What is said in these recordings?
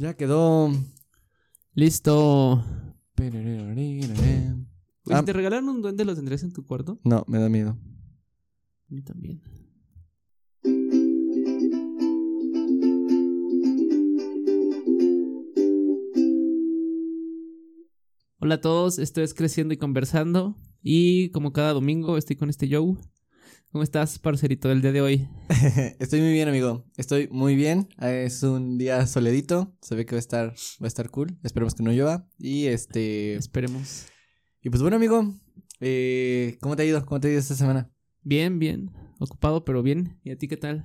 Ya quedó. Listo. Si te regalaron un duende, ¿lo tendrías en tu cuarto? No, me da miedo. A mí también. Hola a todos, esto es Creciendo y Conversando. Y como cada domingo estoy con este Joe. ¿Cómo estás, parcerito, del día de hoy? Estoy muy bien, amigo. Estoy muy bien. Es un día soledito. Se ve que va a estar, va a estar cool. Esperemos que no llueva. Y este. Esperemos. Y pues bueno, amigo. eh, ¿Cómo te ha ido? ¿Cómo te ha ido esta semana? Bien, bien. Ocupado, pero bien. ¿Y a ti qué tal?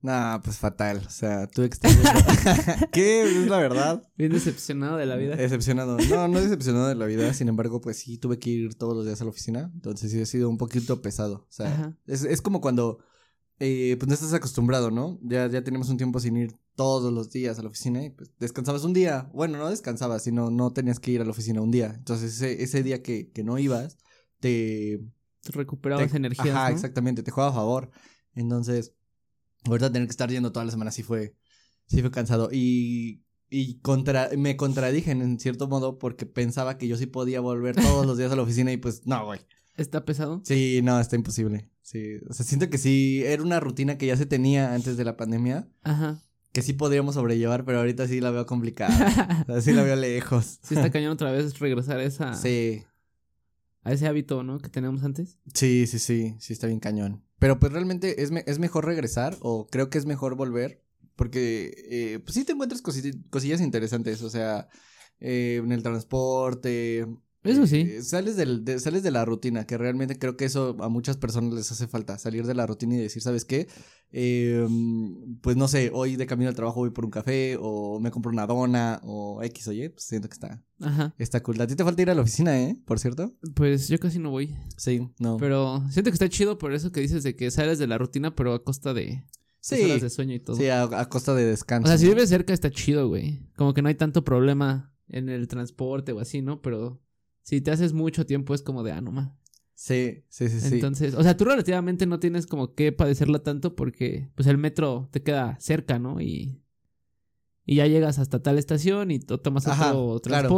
Nah, pues fatal. O sea, tuve que estar. viendo- ¿Qué? Es la verdad. Bien decepcionado de la vida. Decepcionado. No, no decepcionado de la vida. Sin embargo, pues sí tuve que ir todos los días a la oficina. Entonces sí ha sido un poquito pesado. O sea, es, es como cuando eh, pues no estás acostumbrado, ¿no? Ya, ya tenemos un tiempo sin ir todos los días a la oficina y pues descansabas un día. Bueno, no descansabas, sino no tenías que ir a la oficina un día. Entonces ese, ese día que, que no ibas, te... Te recuperabas energías, Ajá, ¿no? exactamente, te juega a favor. Entonces, ahorita tener que estar yendo toda la semana sí fue, sí fue cansado. Y, y contra, me contradije en cierto modo porque pensaba que yo sí podía volver todos los días a la oficina y pues no, güey. ¿Está pesado? Sí, no, está imposible. Sí, o sea, siento que sí, era una rutina que ya se tenía antes de la pandemia, Ajá. que sí podríamos sobrellevar, pero ahorita sí la veo complicada. O sea, sí la veo lejos. Sí está cañón otra vez regresar a esa Sí, a ese hábito, ¿no? Que teníamos antes. sí, sí, sí, sí está bien cañón. Pero pues realmente es, es mejor regresar o creo que es mejor volver porque eh, pues sí te encuentras cosi- cosillas interesantes, o sea, eh, en el transporte. Eso sí. eh, sales, del, de, sales de la rutina, que realmente creo que eso a muchas personas les hace falta, salir de la rutina y decir, ¿sabes qué? Eh, pues no sé, hoy de camino al trabajo voy por un café o me compro una dona o X o Y, pues siento que está, Ajá. está cool. A ti te falta ir a la oficina, ¿eh? Por cierto. Pues yo casi no voy. Sí, no. Pero siento que está chido por eso que dices de que sales de la rutina, pero a costa de sí, horas de sueño y todo. sí, a, a costa de descanso. o sea, si vives cerca está chido, güey. Como que no hay tanto problema en el transporte o así, ¿no? Pero si te haces mucho tiempo es como de, ah, no más. Sí, sí, sí, sí. Entonces, o sea, tú relativamente no tienes como que padecerla tanto porque pues el metro te queda cerca, ¿no? Y, y ya llegas hasta tal estación y to- tomas Ajá, otro claro.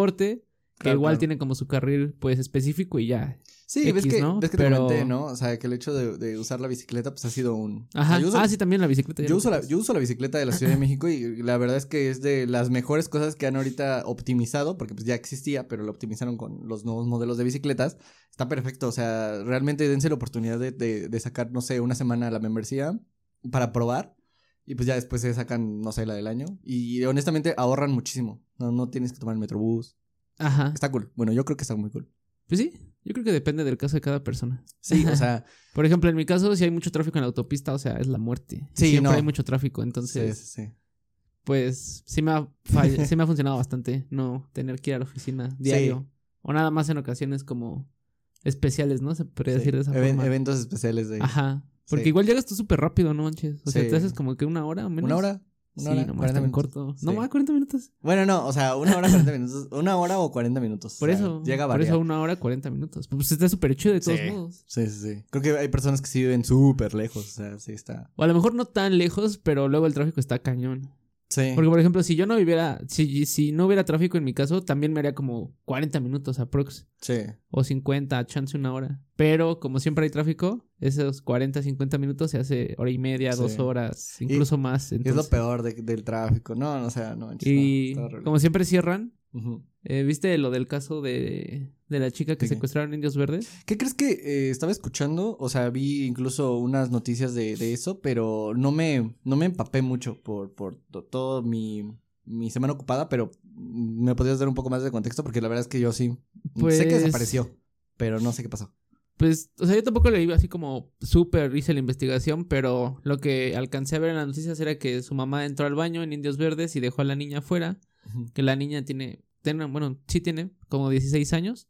Que Claro, igual claro. tiene como su carril pues específico y ya. Sí, ves que, ¿no? ves que te Pero- comenté, ¿no? O sea, que el hecho de, de usar la bicicleta, pues ha sido un... o Ajá. sea, uso, ah, sí, también la bicicleta. yo uso la, yo uso la bicicleta de la Ciudad de México y la verdad es que es de las mejores cosas que han ahorita optimizado, porque pues ya existía, pero lo optimizaron con los nuevos modelos de bicicletas. Está perfecto, o sea, realmente dense la oportunidad de, de, de sacar, no sé, una semana la membresía para probar. Y pues ya después se sacan, no sé, la del año. Y honestamente ahorran muchísimo. No, no tienes que tomar el metrobús. Ajá. Está cool. Bueno, yo creo que está muy cool. Pues sí, yo creo que depende del caso de cada persona. Sí, o sea, Por ejemplo, en mi caso, si hay mucho tráfico en la autopista, o sea, es la muerte. Sí, Siempre no. hay mucho tráfico, entonces, sí, sí. pues sí me, ha fall- sí me ha funcionado bastante no tener que ir a la oficina diario. O nada más en ocasiones como especiales, ¿no? Se podría Sí, decir de esa even- forma. Eventos especiales de Ajá. Porque igual llegas tú súper rápido, ¿no, manches? O sea, te haces como que una hora o menos. una hora. Una sí, hora, nomás 40 está bien minutos. corto. Sí. No más 40 minutos. Bueno, no, o sea, una hora, 40 minutos. Una hora o 40 minutos. Por o sea, eso. Llega a por eso una hora 40 minutos. Pues está súper chido de todos Sí. modos. Sí, sí, sí. Creo que hay personas que sí viven súper lejos. O sea, sí está. O a lo mejor no tan lejos, pero luego el tráfico está cañón. Sí. Porque, por ejemplo, si yo no viviera, si, si no hubiera tráfico en mi caso, también me haría como 40 minutos aprox. Sí. O 50, chance una hora. Pero como siempre hay tráfico, esos 40, 50 minutos se hace hora y media, Sí. dos horas, incluso más. Es lo peor de- del tráfico. No, no, o sea, no. manches, Y no, como siempre cierran, Eh, ¿viste lo del caso de, de la chica que secuestraron indios verdes? ¿Qué crees que eh, estaba escuchando? O sea, vi incluso unas noticias de, de eso, pero no me, no me empapé mucho por, por to- todo mi, mi semana ocupada, pero me podrías dar un poco más de contexto porque la verdad es que yo sí Pues- sé que desapareció, pero no sé qué pasó. Pues, o sea, yo tampoco le iba así como súper, hice la investigación, pero lo que alcancé a ver en las noticias era que su mamá entró al baño en Indios Verdes y dejó a la niña afuera. Que la niña tiene, tiene, bueno, sí tiene como 16 años.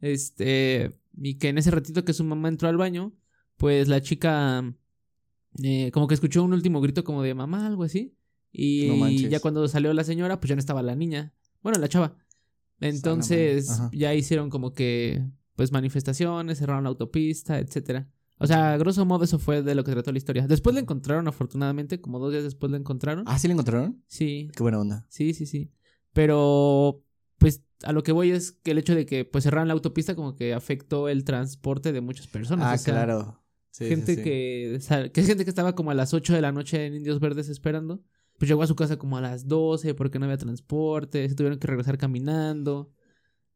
Este, y que en ese ratito que su mamá entró al baño, pues la chica eh, como que escuchó un último grito como de mamá, algo así. Y No manches. ya cuando salió la señora, pues ya no estaba la niña. Bueno, la chava. Entonces ya hicieron como que pues manifestaciones, cerraron la autopista, etcétera. O sea, grosso modo eso fue de lo que trató la historia. Después la encontraron, afortunadamente, como dos días después la encontraron. Ah, ¿sí la encontraron? Sí, Qué buena onda. sí, sí, sí. Pero, pues, a lo que voy es que el hecho de que pues cerraran la autopista como que afectó el transporte de muchas personas. Ah, o sea, claro. Sí, gente sí. que, o sea, que es gente que estaba como a las 8 de la noche en Indios Verdes esperando. Pues llegó a su casa como a las 12 porque no había transporte, se tuvieron que regresar caminando.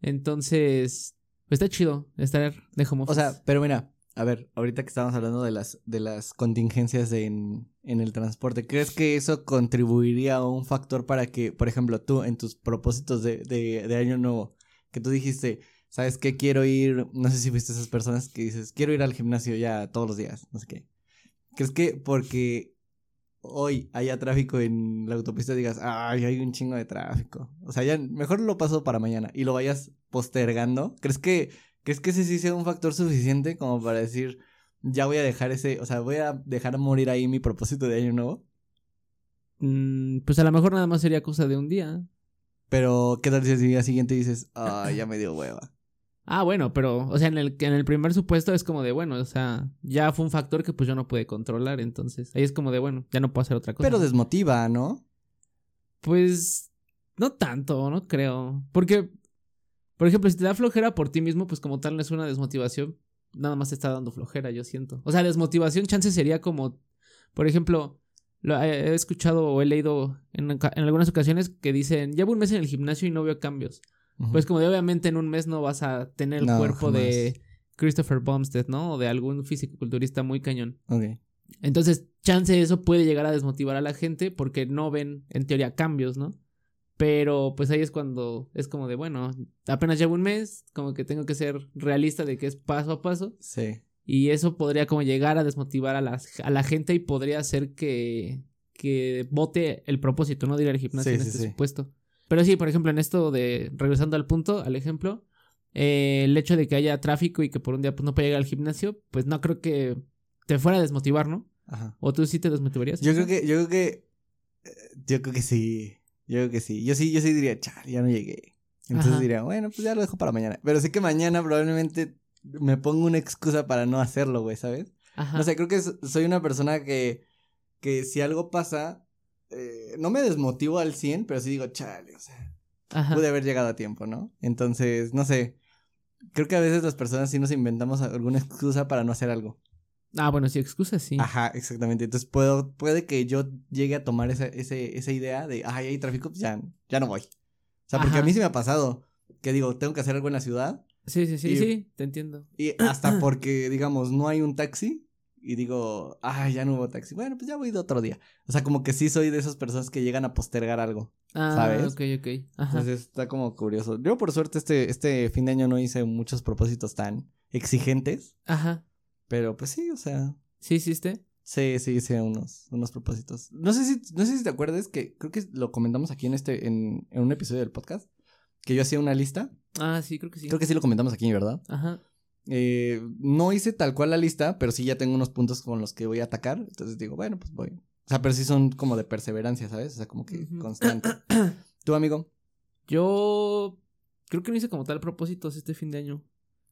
Entonces, pues está chido estar de home O sea, pero mira, a ver, ahorita que estábamos hablando de las, de las contingencias en, en el transporte, ¿crees que eso contribuiría a un factor para que, por ejemplo, tú en tus propósitos de, de, año nuevo, que tú dijiste, ¿sabes qué? Quiero ir, no sé si fuiste esas personas que dices, quiero ir al gimnasio ya todos los días, no sé qué. ¿Crees que porque hoy haya tráfico en la autopista digas, ay, hay un chingo de tráfico? O sea, ya mejor lo paso para mañana y lo vayas postergando. ¿Crees que ¿Crees que ese sí sea un factor suficiente como para decir, ya voy a dejar ese, o sea, voy a dejar morir ahí mi propósito de año nuevo? Mm, pues a lo mejor nada más sería cosa de un día. Pero, ¿qué tal si al día siguiente dices, ah, ya me dio hueva? Ah, bueno, pero, o sea, en el, en el primer supuesto es como de, bueno, o sea, ya fue un factor que pues yo no pude controlar, entonces ahí es como de, bueno, ya no puedo hacer otra cosa. Pero desmotiva, ¿no? Pues no tanto, no creo. Porque, por ejemplo, si te da flojera por ti mismo, pues como tal no es una desmotivación. Nada más te está dando flojera, yo siento. O sea, desmotivación, chance sería como, por ejemplo, lo, he escuchado o he leído en, en, algunas ocasiones que dicen, llevo un mes en el gimnasio y no veo cambios. Uh -huh. Pues como de obviamente en un mes no vas a tener el no, cuerpo jamás. de Christopher Bumstead, ¿no? O de algún fisicoculturista muy cañón. Ok. Entonces, chance eso puede llegar a desmotivar a la gente porque no ven, en teoría, cambios, ¿no? Pero pues ahí es cuando es como de, bueno, apenas llevo un mes, como que tengo que ser realista de que es paso a paso. Sí. Y eso podría como llegar a desmotivar a la, a la gente y podría hacer que, que vote el propósito, ¿no? De ir al gimnasio sí, en sí, este sí. supuesto. Pero sí, por ejemplo, en esto de, regresando al punto, al ejemplo, eh, el hecho de que haya tráfico y que por un día pues, no pueda llegar al gimnasio, pues no creo que te fuera a desmotivar, ¿no? Ajá. ¿O tú sí te desmotivarías? Yo creo que, yo creo que, eh, yo creo que sí. Yo creo que sí. Yo sí, yo sí diría, chal, ya no llegué. Entonces Ajá. diría, bueno, pues ya lo dejo para mañana. Pero sí que mañana probablemente me pongo una excusa para no hacerlo, güey, ¿sabes? Ajá. No sé, creo que soy una persona que, que si algo pasa, eh, no me desmotivo al 100, pero sí digo, chale, o sea, Ajá. pude haber llegado a tiempo, ¿no? Entonces, no sé. Creo que a veces las personas sí nos inventamos alguna excusa para no hacer algo. Ah, bueno, sí, excusas sí. Ajá, exactamente. Entonces puedo, puede que yo llegue a tomar esa, ese, esa idea de, ay, hay tráfico, pues ya, ya no voy. O sea, porque Ajá. a mí sí me ha pasado que digo, tengo que hacer algo en la ciudad Sí, sí, sí, Y- sí, te entiendo. y hasta porque, digamos, no hay un taxi y digo, ay, ya no hubo taxi. Bueno, pues ya voy de otro día. O sea, como que sí soy de esas personas que llegan a postergar algo. Ah, ¿sabes? ok, ok. Ajá. Entonces está como curioso. Yo por suerte este, este fin de año no hice muchos propósitos tan exigentes, Ajá. Pero pues sí, o sea, ¿Sí hiciste? Sí, sí, hice unos, unos propósitos. No sé si, no sé si te acuerdas que creo que lo comentamos aquí en este, en, en un episodio del podcast. Que yo hacía una lista. Ah, sí, creo que sí. Creo que sí lo comentamos aquí, ¿verdad? Ajá. Eh, no hice tal cual la lista, pero sí ya tengo unos puntos con los que voy a atacar. Entonces digo, bueno, pues voy. O sea, pero sí son como de perseverancia, ¿sabes? O sea, como que constante. ¿Tu amigo? Yo creo que no hice como tal propósitos este fin de año.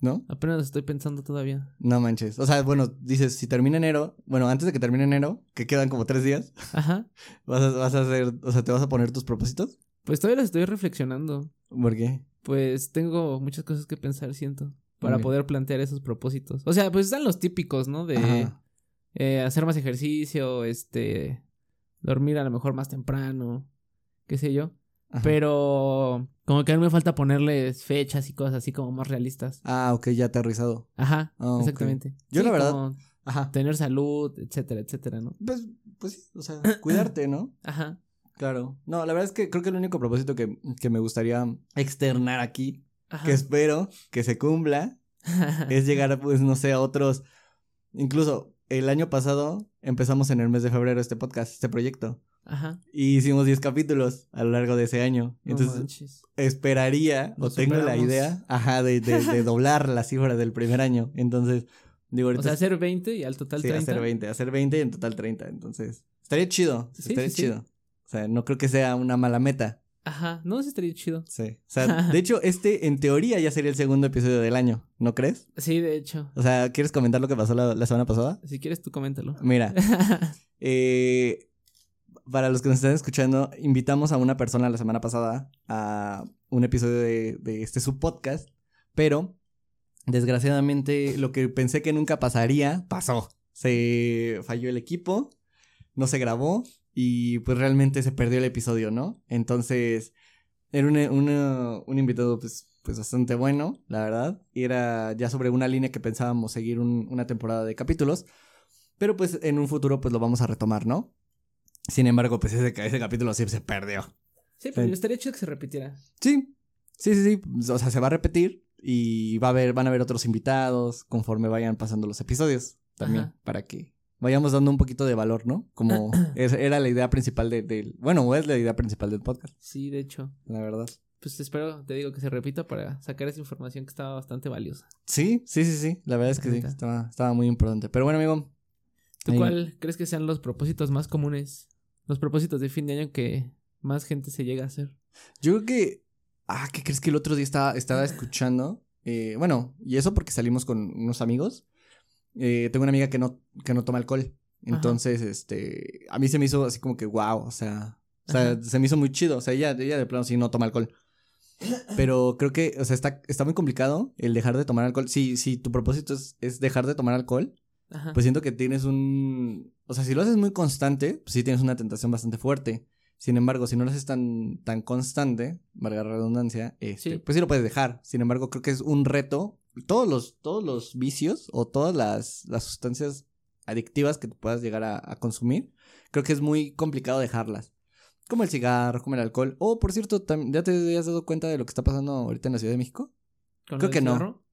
¿No? Apenas estoy pensando todavía. No manches. O sea, bueno, dices, si termina enero, bueno, antes de que termine enero, que quedan como tres días, Ajá. vas a, vas a hacer, o sea, te vas a poner tus propósitos. Pues todavía los estoy reflexionando. ¿Por qué? Pues tengo muchas cosas que pensar, siento. Para poder plantear esos propósitos. O sea, pues están los típicos, ¿no? De eh, hacer más ejercicio, este. Dormir a lo mejor más temprano. Qué sé yo. Ajá. Pero como que a mí me falta ponerles fechas y cosas así como más realistas. Ah, ok, ya aterrizado. Ajá, Ah, exactamente. Yo la verdad- como Ajá. tener salud, etcétera, etcétera, ¿no? Pues, pues sí, o sea, cuidarte, ¿no? Ajá. Claro. No, la verdad es que creo que el único propósito que, que me gustaría externar aquí, Ajá. que espero que se cumpla, es llegar, pues, no sé, a otros. Incluso el año pasado empezamos en el mes de febrero este podcast, este proyecto. Ajá. Y hicimos 10 capítulos a lo largo de ese año. Entonces, esperaría, o tengo la idea, ajá, de, de, de doblar la cifra del primer año. Entonces, digo, ahorita O sea, hacer 20 y al total sí, 30. hacer 20, hacer 20 y en total 30. Entonces, estaría chido, Sí, estaría sí. chido. O sea, no creo que sea una mala meta, Ajá, no, sí estaría chido. Sí. O sea, de hecho, este en teoría ya sería el segundo episodio del año, ¿no crees? Sí, de hecho. O sea, ¿quieres comentar lo que pasó la, la semana pasada? Si quieres, tú coméntalo. Mira, eh, para los que nos están escuchando, invitamos a una persona la semana pasada a un episodio de, de este subpodcast, pero desgraciadamente lo que pensé que nunca pasaría, pasó. Se falló el equipo, no se grabó y pues realmente se perdió el episodio, ¿no? Entonces, era un, un invitado pues, pues bastante bueno, la verdad. Y era ya sobre una línea que pensábamos seguir un- una temporada de capítulos. Pero pues en un futuro pues lo vamos a retomar, ¿no? Sin embargo, pues ese, ese capítulo sí se perdió. Sí, pero Sí. estaría chido que se repitiera. Sí, sí, sí, sí. O sea, se va a repetir y va a haber, van a haber otros invitados conforme vayan pasando los episodios también Ajá. para que vayamos dando un poquito de valor, ¿no? Como es- era la idea principal de- del, bueno, o es la idea principal del podcast, Sí, de hecho. la verdad. Pues espero, te digo, que se repita para sacar esa información que estaba bastante valiosa. Sí, sí, sí, sí, la verdad es que sí, estaba, estaba muy importante. Pero bueno, amigo, ¿Tú Ahí. cuál crees que sean los propósitos más comunes? Los propósitos de fin de año que más gente se llega a hacer. yo creo que, ah, ¿qué crees que el otro día estaba, estaba escuchando? Eh, bueno, y eso porque salimos con unos amigos. Eh, tengo una amiga que no, que no toma alcohol. Entonces, este, a mí se me hizo así como que wow, o sea, o sea, Ajá. se me hizo muy chido. O sea, ella, ella de plano sí no toma alcohol. Pero creo que, o sea, está, está muy complicado el dejar de tomar alcohol. Si, si tu propósito es, es dejar de tomar alcohol, Ajá. pues siento que tienes un... O sea, si lo haces muy constante, pues sí tienes una tentación bastante fuerte. Sin embargo, si no lo haces tan, tan constante, valga la redundancia, este, Sí. pues sí lo puedes dejar. Sin embargo, creo que es un reto. Todos los, todos los vicios o todas las, las sustancias adictivas que puedas llegar a, a consumir, creo que es muy complicado dejarlas. Como el cigarro, como el alcohol. O, por cierto, ¿ya te has dado cuenta de lo que está pasando ahorita en la Ciudad de México? ¿Con creo lo del que no.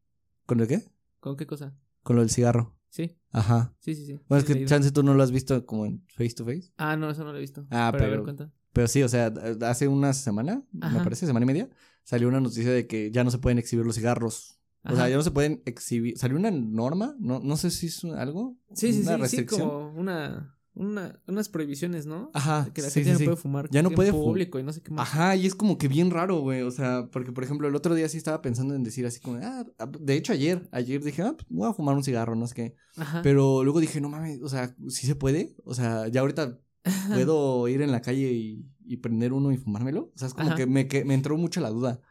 ¿Con lo qué? ¿Con qué cosa? Con lo del cigarro. Sí, Ajá. sí, sí, sí. Bueno, Sí, es que chance tú no lo has visto como en face to face. Ah, no, eso no lo he visto. Ah, pero... A pero- ver, cuenta. Pero sí, o sea, hace una semana, me parece, semana y media, salió una noticia de que ya no se pueden exhibir los cigarros. O sea, ya no se pueden exhibir. Salió una norma, no, no sé si es algo. Sí, sí, una sí, sí, restricción. como una, una, unas prohibiciones, ¿no? Ajá. De que la sí, gente sí, no sí. puede fumar Ya no puede fu- público y no sé qué más. Ajá, y es como que bien raro, güey. O sea, porque por ejemplo, el otro día sí estaba pensando en decir así como, ah, de hecho ayer, ayer dije, ah, pues, voy a fumar un cigarro, no sé qué. Ajá. Pero luego dije, no mames, o sea, sí se puede. O sea, ya ahorita puedo ir en la calle y, y prender uno y fumármelo. O sea, es como Ajá. que me, que me entró mucho la duda.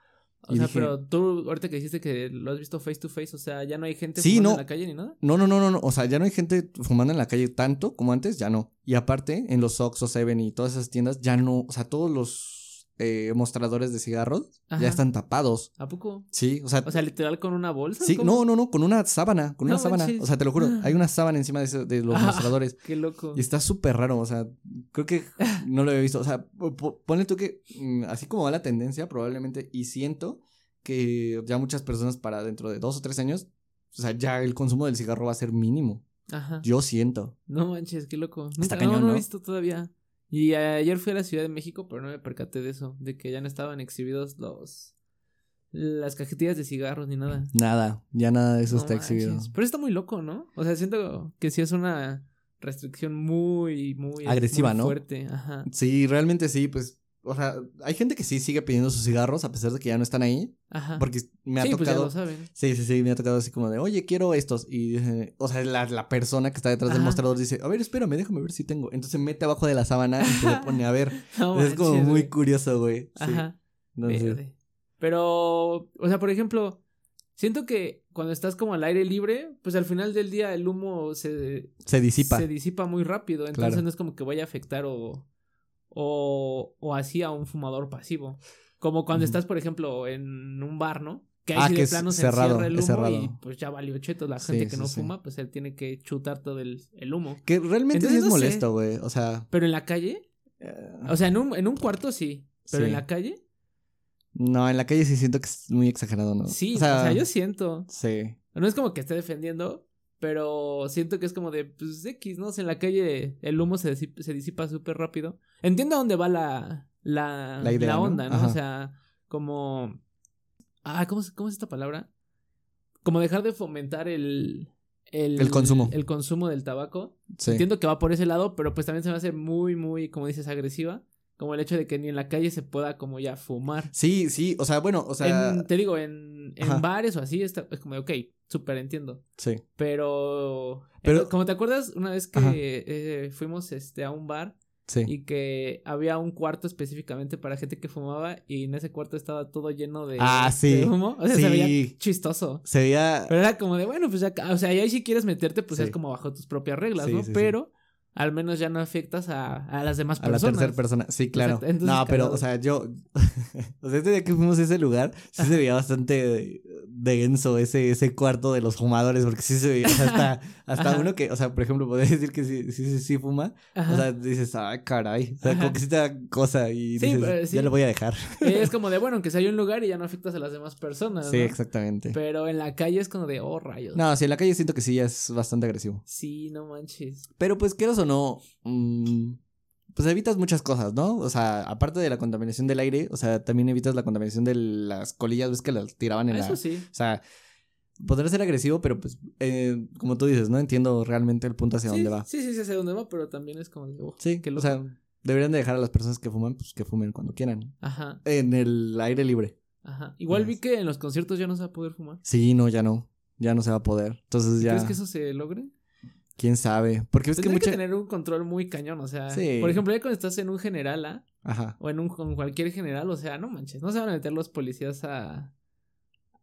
O y sea, dije- pero tú, ahorita que dijiste que lo has visto face to face, o sea, ya no hay gente Sí, fumando no. en la calle ni nada. No, no, no, no, no. O sea, ya no hay gente fumando en la calle tanto como antes, ya no. Y aparte, en los Oxxo, Seven y todas esas tiendas, ya no. O sea, todos los eh, mostradores de cigarros Ajá. ya están tapados. ¿A poco? Sí, o sea. O sea, literal con una bolsa. sí, ¿cómo? no, no, no, con una sábana, con una No sábana. O sea, te lo juro, hay una sábana encima de, ese- de los Ah. mostradores. Qué loco. Y está súper raro, o sea, creo que no lo había visto. O sea, po- po- ponle tú que, mm, así como va la tendencia, probablemente, y siento que ya muchas personas para dentro de dos o tres años, o sea, ya el consumo del cigarro va a ser mínimo. Ajá. Yo siento. No manches, qué loco. Está Nunca- cañón, no, no ¿no? he visto todavía. Y ayer fui a la Ciudad de México, pero no me percaté de eso, de que ya no estaban exhibidos los las cajetillas de cigarros ni nada. Nada, ya nada de eso No está exhibido. Pero está muy loco, ¿no? O sea, siento que sí es una restricción muy, muy Agresiva, muy ¿no? Fuerte, ajá. Sí, realmente sí, pues, o sea, hay gente que sí sigue pidiendo sus cigarros a pesar de que ya no están ahí, Ajá. porque me ha sí, pues ya tocado... lo saben. Sí, sí, sí, me ha tocado así como de, oye, quiero estos. Y, eh, o sea, la, la persona que está detrás del Ajá. mostrador dice, a ver, espérame, déjame ver si tengo. Entonces mete abajo de la sábana y se le pone a ver. No es como manches, muy güey. curioso, güey. Sí. Ajá. Entonces. Pero, o sea, por ejemplo, siento que cuando estás como al aire libre, pues al final del día el humo se, se disipa. se disipa muy rápido. Entonces Claro. no es como que vaya a afectar o, o, o así a un fumador pasivo. Como cuando estás, por ejemplo, en un bar, ¿no? Que ahí Ah, sí que de plano se cerrado, encierra el humo cerrado. y pues ya valió cheto. La Sí, gente que no sí. fuma, pues él tiene que chutar todo el, el humo. Que realmente sí es no molesto, güey. O sea, Pero en la calle, o sea, en un, en un cuarto sí. Pero en la calle, no, en la calle sí siento que es muy exagerado, ¿no? sí. O sea, yo siento. Sí. No es como que esté defendiendo, pero siento que es como de, pues X, ¿no? O sea, en la calle el humo se, disip- se disipa súper rápido. Entiendo a dónde va la, la, La onda, ¿no? O sea, como... Ah, ¿cómo, es- ¿cómo es esta palabra? Como dejar de fomentar el... El, El consumo. El consumo del tabaco. Sí. Entiendo que va por ese lado, pero pues también se me hace muy, muy, como dices, agresiva. como el hecho de que ni en la calle se pueda como ya fumar. Sí, sí, o sea, bueno, o sea. En- te digo, en, en bares o así, está, es como, ok, súper entiendo. Sí. Pero, Pero- en- como te acuerdas, una vez que eh, fuimos este, a un bar Sí. y que había un cuarto específicamente para gente que fumaba y en ese cuarto estaba todo lleno de, Ah, sí. de humo. O sea, Sí. se veía chistoso. Se veía. Pero era como de, bueno, pues ya, o sea, ahí si quieres meterte, pues Sí. es como bajo tus propias reglas, ¿no? Pero al menos ya no afectas a, a las demás A la personas. tercera persona, sí, claro. Entonces, No, pero, o sea, yo. o sea, este día que fuimos a ese lugar, sí se veía bastante denso ese, ese cuarto de los fumadores, porque sí se veía. hasta, hasta Ajá. uno que, o sea, por ejemplo, podría decir que sí, sí, sí, sí fuma. Ajá. O sea, dices, ay, caray. O sea, Ajá. como que sí te da cosa y Sí, dices, pero sí. ya lo voy a dejar. es como de, bueno, aunque sea un lugar y ya no afectas a las demás personas. Sí, ¿no? exactamente. Pero en la calle es como de, oh, rayos. No, sí, en la calle siento que sí ya es bastante agresivo. Sí, no manches. Pero pues, quieras o no, mm, pues evitas muchas cosas, ¿no? O sea, aparte de la contaminación del aire, o sea, también evitas la contaminación de las colillas, ves que las tiraban en la... Eso sí. O sea, podrá ser agresivo, pero pues, eh, como tú dices, no entiendo realmente el punto hacia sí, dónde va. Sí, sí, sí, hacia dónde va, pero también es como oh, Sí, qué o loco. sea, deberían de dejar a las personas que fuman, pues que fumen cuando quieran. Ajá, En el aire libre. ajá. Igual vi que en los conciertos ya no se va a poder fumar. Sí, no, ya no. Ya no se va a poder. Entonces ya, ¿Crees que eso se logre? Quién sabe. Porque es que Tendría que, mucha... tener un control muy cañón, o sea, Sí. por ejemplo, ya cuando estás en un general A Ajá. o en un con cualquier general, o sea, no manches, no se van a meter los policías a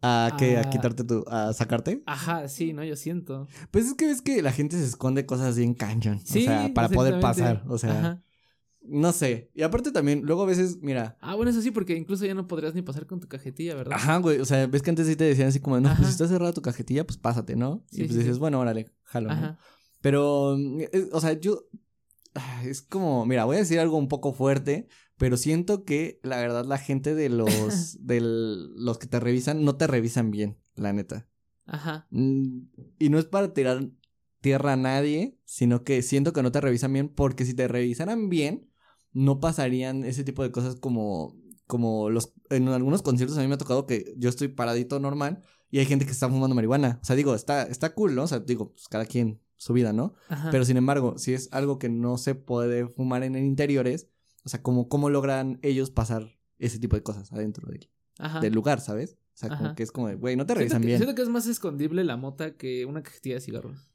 ¿A qué? ¿A Ah. quitarte tu... a sacarte? Ajá, sí, no, yo siento. Pues es que ves que la gente se esconde cosas bien cañón. Sí, o sea, para poder pasar. O sea, Ajá. no sé. Y aparte también, luego a veces, mira. Ah, bueno, eso sí, porque incluso ya no podrías ni pasar con tu cajetilla, ¿verdad? Ajá, güey. O sea, ves que antes sí te decían así como, no, Ajá. pues si está cerrada tu cajetilla, pues pásate, ¿no? Sí, y pues sí, dices, sí. bueno, órale, jalo. ¿no? Pero, mm, es- o sea, yo. ah, Es como, mira, voy a decir algo un poco fuerte, pero siento que la verdad la gente de los, de los que te revisan no te revisan bien, la neta. Ajá. Mm, Y no es para tirar tierra a nadie, sino que siento que no te revisan bien, porque si te revisaran bien, no pasarían ese tipo de cosas como, como los, en algunos conciertos a mí me ha tocado que yo estoy paradito normal y hay gente que está fumando marihuana. O sea, digo, está, está cool, ¿no? O sea, digo, pues cada quien su vida, ¿no? Ajá. Pero sin embargo, si es algo que no se puede fumar en interiores, o sea, ¿cómo, cómo logran ellos pasar ese tipo de cosas adentro del, Ajá. del lugar, ¿sabes? O sea, como que es como de, güey, no te revisan que, bien. siento que es más escondible la mota que una cajetilla de cigarros.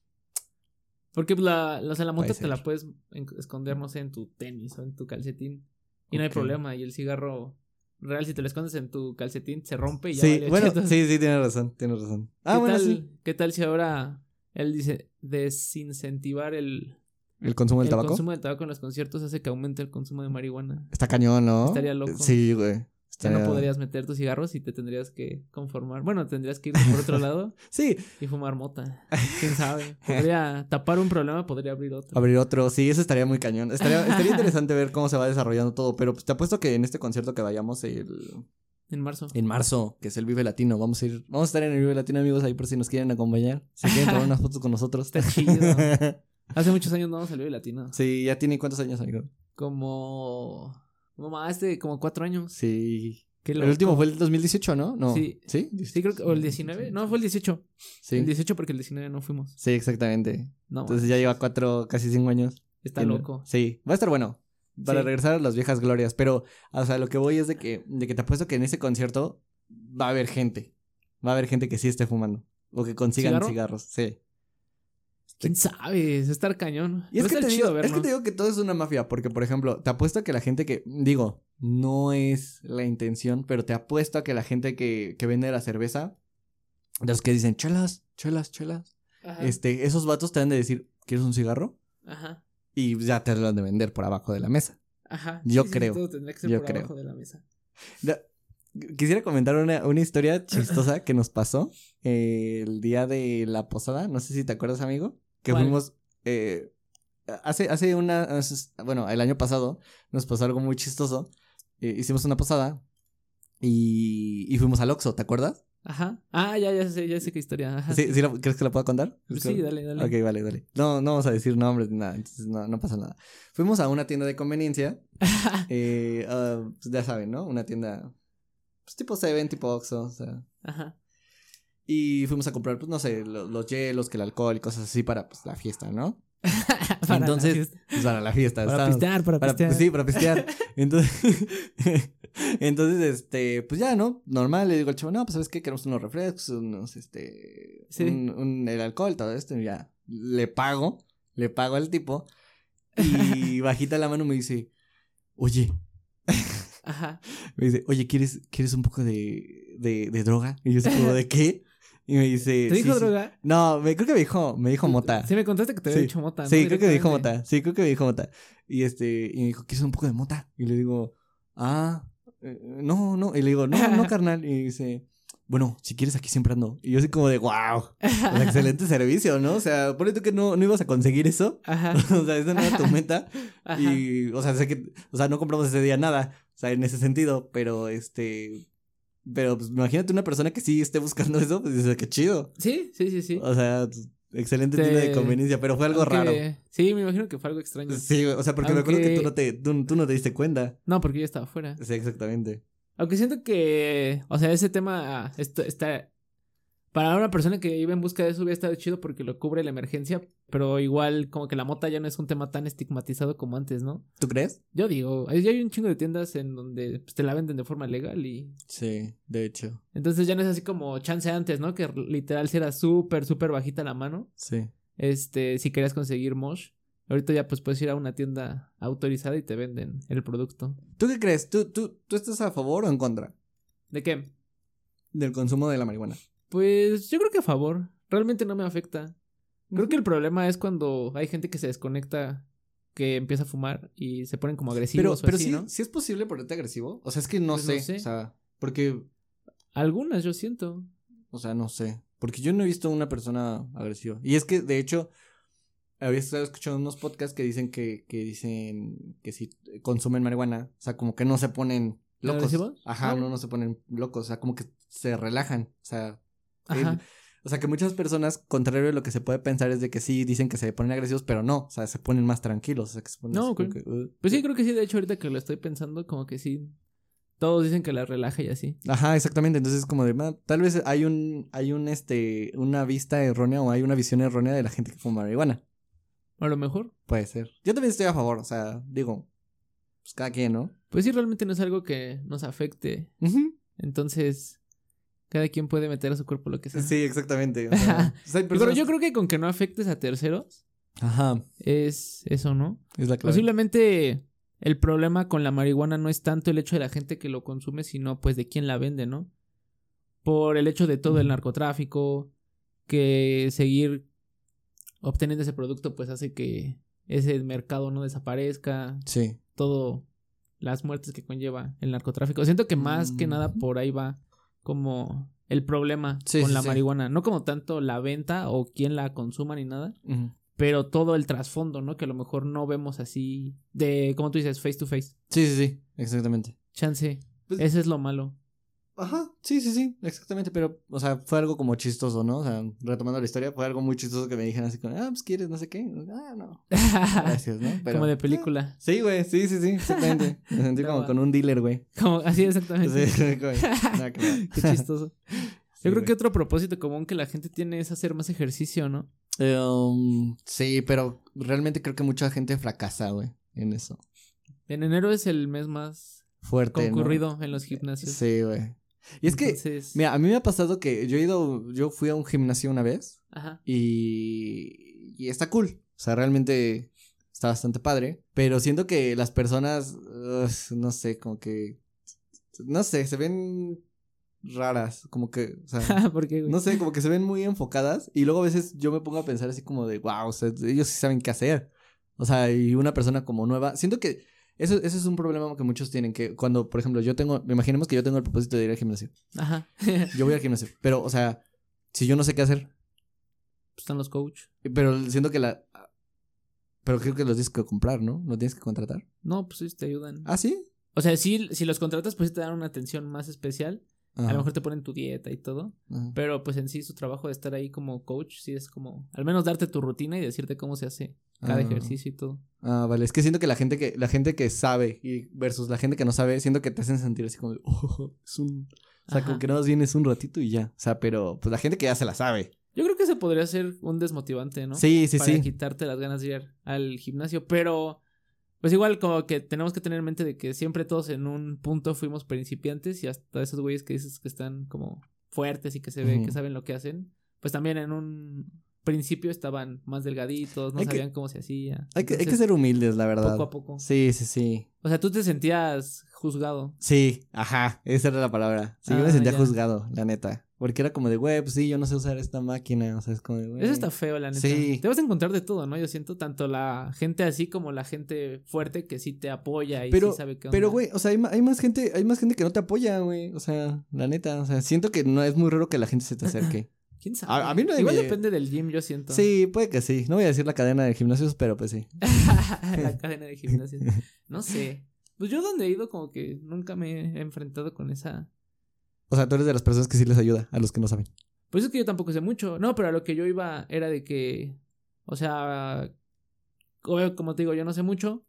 Porque pues, la, o sea, la mota te la puedes esconder, no sé, en tu tenis o en tu calcetín. Y no hay problema. Y el cigarro real, si te lo escondes en tu calcetín, se rompe y ya Sí, valió bueno, chetos. sí, sí, tienes razón, tienes razón. Ah, ¿Qué bueno, tal, sí. ¿Qué tal si ahora él dice desincentivar el, El consumo del el tabaco. consumo de tabaco en los conciertos hace que aumente el consumo de marihuana? Está cañón, ¿no? Estaría loco. Sí, güey. Ya no podrías meter tus cigarros y te tendrías que conformar. Bueno, tendrías que ir por otro lado Sí, y fumar mota. ¿Quién sabe? Podría tapar un problema, podría abrir otro. abrir otro. Sí, eso estaría muy cañón. Estaría, estaría interesante ver cómo se va desarrollando todo. Pero pues, te apuesto que en este concierto que vayamos el, En marzo. en marzo, que es el Vive Latino, vamos a ir, vamos a estar en el Vive Latino, amigos, ahí por si nos quieren acompañar. Si quieren tomar unas fotos con nosotros. Está chido. Hace muchos años no vamos al Vive Latino. sí, ya tiene cuántos años, amigo. Como. Como más de como cuatro años. Sí. Qué El último fue el 2018, ¿no? No. Sí. ¿Sí? Sí, creo que. O el 19. No, fue el 18. Sí. El 18 porque el 19 no fuimos. Sí, exactamente. No. Entonces ya lleva cuatro, casi cinco años. está loco. Sí, va a estar bueno. Para Sí. regresar a las viejas glorias. Pero, o sea, lo que voy es de que, de que te apuesto que en ese concierto va a haber gente. Va a haber gente que sí esté fumando. O que consigan ¿Cigarro? cigarros. Sí. ¿Quién sabe? Es estar cañón. Y es que, te chido digo, es que te digo que todo es una mafia. Porque, por ejemplo, te apuesto a que la gente que. Digo, no es la intención. Pero te apuesto a que la gente que, que vende la cerveza. De los que dicen, chelas, chelas, chelas. Ajá. Este, esos vatos te han de decir, ¿quieres un cigarro? Ajá. Y ya te lo han de vender por abajo de la mesa. Ajá. Yo Sí, sí, creo. todo tendría que ser Yo por creo. abajo de la mesa. Quisiera comentar una, una historia chistosa que nos pasó eh, el día de la posada. No sé si te acuerdas, amigo. Que ¿Cuál? fuimos. eh, hace, hace una. hace- Bueno, el año pasado nos pasó algo muy chistoso. Eh, hicimos una posada y, y fuimos al Oxxo, ¿te acuerdas? Ajá. Ah, ya, ya sé, ya sé qué historia. Ajá. ¿Sí, sí la- ¿Crees que la pueda contar? ¿Crees Sí, que- dale, dale. Ok, vale, dale. No, no vamos a decir nombres ni nada, entonces no, no pasa nada. Fuimos a una tienda de conveniencia. eh, ah, pues ya saben, ¿no? Una tienda. Pues tipo Seven, tipo Oxxo, o sea. Ajá. Y fuimos a comprar, pues no sé, lo- los hielos, que el alcohol y cosas así para pues la fiesta, ¿no? Para Entonces, pues para la fiesta. Para estábamos- pistear, para, para- pistear. pues sí, para pistear. Entonces, entonces, este, pues ya, ¿no? Normal, le digo al chavo, no, pues sabes qué, queremos unos refrescos, unos, este, Sí. un, un- el alcohol, todo esto, y ya. Le pago, le pago al tipo, y bajita la mano me dice, oye, Ajá. me dice, oye, ¿quieres, ¿quieres un poco de, de, de droga? Y yo como, ¿de qué? Y me dice, ¿Te dijo "Sí, sí". droga? No, me, creo que me dijo, me dijo mota. Sí, me contaste que te había dicho mota. ¿no? Sí, creo que me dijo mota. Sí, creo que me dijo mota. Y este, y me dijo, ¿quieres un poco de mota? Y le digo, ah, eh, no, no. Y le digo, no, no, carnal. Y dice, bueno, si quieres aquí siempre ando. Y yo así como de, wow, excelente servicio, ¿no? O sea, por tú que no, no ibas a conseguir eso. Ajá. o sea, esa no era tu meta. Ajá. Y, o sea, sé que, o sea, no compramos ese día nada. O sea, en ese sentido, pero este, pero pues imagínate una persona que sí esté buscando eso, pues dice, qué chido. Sí, sí, sí, sí. O sea, pues, excelente Te- tienda de conveniencia, pero fue algo Aunque- raro. Sí, me imagino que fue algo extraño. Sí, o sea, porque me acuerdo que tú no te, tú, tú no te diste cuenta. No, porque yo estaba afuera. Sí, exactamente. Aunque siento que, o sea, ese tema ah, esto está para una persona que iba en busca de eso hubiera estado chido porque lo cubre la emergencia, pero igual como que la mota ya no es un tema tan estigmatizado como antes, ¿no? ¿Tú crees? Yo digo, ya hay un chingo de tiendas en donde pues, te la venden de forma legal y Sí, de hecho. entonces ya no es así como chance antes, ¿no? Que literal si era súper, súper bajita la mano, Sí. este, si querías conseguir mosh. Ahorita ya pues puedes ir a una tienda autorizada y te venden el producto. ¿Tú qué crees? ¿Tú, tú, ¿Tú estás a favor o en contra ¿De qué? del consumo de la marihuana? Pues yo creo que a favor. Realmente no me afecta. Creo que el problema es cuando hay gente que se desconecta, que empieza a fumar y se ponen como agresivos Pero, o pero así, sí, ¿no? sí es posible ponerte agresivo. O sea, es que no, Pues no sé, sé. O sea, porque, Algunas yo siento. o sea, no sé. Porque yo no he visto una persona agresiva. Y es que, de hecho, había estado escuchando unos podcasts que dicen que, que dicen que si consumen marihuana, o sea, como que no se ponen locos. ¿Agresivos? Ajá, Ah. no, no se ponen locos. O sea, como que se relajan. O sea, Ajá. O sea, que muchas personas, contrario a lo que se puede pensar, es de que sí dicen que se ponen agresivos, pero no. O sea, se ponen más tranquilos. O sea, que se ponen No, ok. que, uh, Pues sí, creo que sí. De hecho, ahorita que lo estoy pensando, como que sí. Todos dicen que la relaja y así. Ajá, exactamente. Entonces, es como de, "Ma, tal vez hay un, hay un, este, una vista errónea o hay una visión errónea de la gente que fuma marihuana. A lo mejor. Puede ser. Yo también estoy a favor. O sea, digo, pues cada quien, ¿no? Pues sí, realmente no es algo que nos afecte. Ujú. Entonces, cada quien puede meter a su cuerpo lo que sea. Sí, exactamente. O sea, pues Pero yo creo que con que no afectes a terceros Ajá, es eso, ¿no? es la clave. Posiblemente el problema con la marihuana no es tanto el hecho de la gente que lo consume, sino pues de quién la vende, ¿no? Por el hecho de todo el narcotráfico, que seguir obteniendo ese producto pues hace que ese mercado no desaparezca, Sí. todo las muertes que conlleva el narcotráfico. Siento que más que nada por ahí va como el problema Sí, con sí, la sí. marihuana, no como tanto la venta o quién la consuma ni nada, pero todo el trasfondo, ¿no? Que a lo mejor no vemos así de, como tú dices, face to face. Sí, sí, sí, exactamente. Chance. Pues- Ese es lo malo. Ajá, sí, sí, sí, exactamente, pero, o sea, fue algo como chistoso, ¿no? O sea, retomando la historia, fue algo muy chistoso que me dijeron así como, ah, pues quieres, no sé qué, ah, no, gracias, ¿no? Pero, como de película. Sí, güey, sí, sí, sí, exactamente. Me sentí No, como va. con un dealer, güey. Como, así exactamente. Sí, que ver. Qué chistoso. Sí, Yo creo güey. que otro propósito común que la gente tiene es hacer más ejercicio, ¿no? Um, sí, pero realmente creo que mucha gente fracasa, güey, en eso. En enero es el mes más Fuerte, ¿no? concurrido en los gimnasios. Sí, güey. Y es que, mira, a mí me ha pasado que yo he ido, yo fui a un gimnasio una vez Ajá. y, y está cool. O sea, realmente está bastante padre. Pero siento que las personas, no sé, como que, no sé, se ven raras, como que, o sea, ¿Por qué, güey? no sé, como que se ven muy enfocadas y luego a veces yo me pongo a pensar así como de, wow, o sea, ellos sí saben qué hacer. O sea, y una persona como nueva, siento que eso, eso es un problema que muchos tienen, que cuando, por ejemplo, yo tengo, imaginemos que yo tengo el propósito de ir al gimnasio. Ajá. Yo voy al gimnasio, pero, o sea, si yo no sé qué hacer, Están los coach. pero siento que la... Pero creo que los tienes que comprar, ¿no? ¿Los tienes que contratar? No, pues sí, te ayudan. ¿Ah, sí? O sea, sí, si los contratas, pues sí te dan una atención más especial. A lo mejor te ponen tu dieta y todo. ajá. Pero pues en sí su trabajo de estar ahí como coach, sí es como al menos darte tu rutina y decirte cómo se hace cada Ah. ejercicio y todo. Ah, vale. Es que siento que la gente que, la gente que sabe y versus la gente que no sabe, siento que te hacen sentir así como oh, es un... O sea, Ajá. como que no más bien es un ratito y ya. O sea, pero pues la gente que ya se la sabe. Yo creo que eso podría ser un desmotivante, ¿no? Sí, sí, Para sí. quitarte las ganas de ir al gimnasio, pero pues igual como que tenemos que tener en mente de que siempre todos en un punto fuimos principiantes y hasta esos güeyes que dices que están como fuertes y que se ve que saben lo que hacen, pues también en un principio estaban más delgaditos, no Hay que- sabían cómo se hacía. Hay que, hay que Entonces, ser humildes, la verdad. poco a poco. Sí, sí, sí. O sea, tú te sentías juzgado. Sí, ajá, esa era la palabra. Sí, yo me Ah, sentía ya. juzgado, la neta. Porque era como de, güey, pues sí, yo no sé usar esta máquina. O sea, es como de, güey. Eso está feo, la neta. Sí. Te vas a encontrar de todo, ¿no? Yo siento tanto la gente así como la gente fuerte que sí te apoya y Pero- sí sabe qué Pero, onda. güey, o sea, hay, hay más gente, hay más gente que no te apoya, güey. O sea, la neta, o sea, siento que no es muy raro que la gente se te acerque. ¿Quién sabe? A- a mí no Igual me- depende del gym, yo siento. sí, puede que sí. No voy a decir la cadena de gimnasios, pero pues sí. la cadena de gimnasio. No sé. Pues yo donde he ido como que nunca me he enfrentado con esa... O sea, tú eres de las personas que sí les ayuda a los que no saben. Pues es que yo tampoco sé mucho. No, pero a lo que yo iba era de que... O sea... Como como te digo, yo no sé mucho.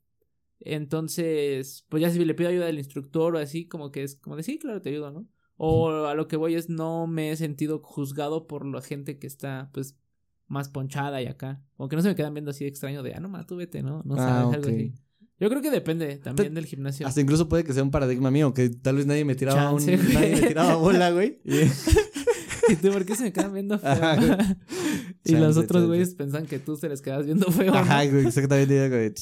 Entonces, pues ya si le pido ayuda al instructor o así, como que es como de sí, claro, te ayudo, ¿no? O a lo que voy es no me he sentido juzgado por la gente que está, pues, más ponchada y acá. O que no se me quedan viendo así extraño de, ah, no, ma, tú vete, ¿no? No Ah, sabes, algo así. Yo creo que depende también del gimnasio. Hasta incluso puede que sea un paradigma mío, que tal vez nadie me tiraba Chance, un, nadie me tiraba bola, güey. Y- ¿Y tú por qué se me quedan viendo feo? Ajá, güey. y los otros güeyes pensan que tú se les quedas viendo feo. Ajá, güey, exactamente. digo, güey.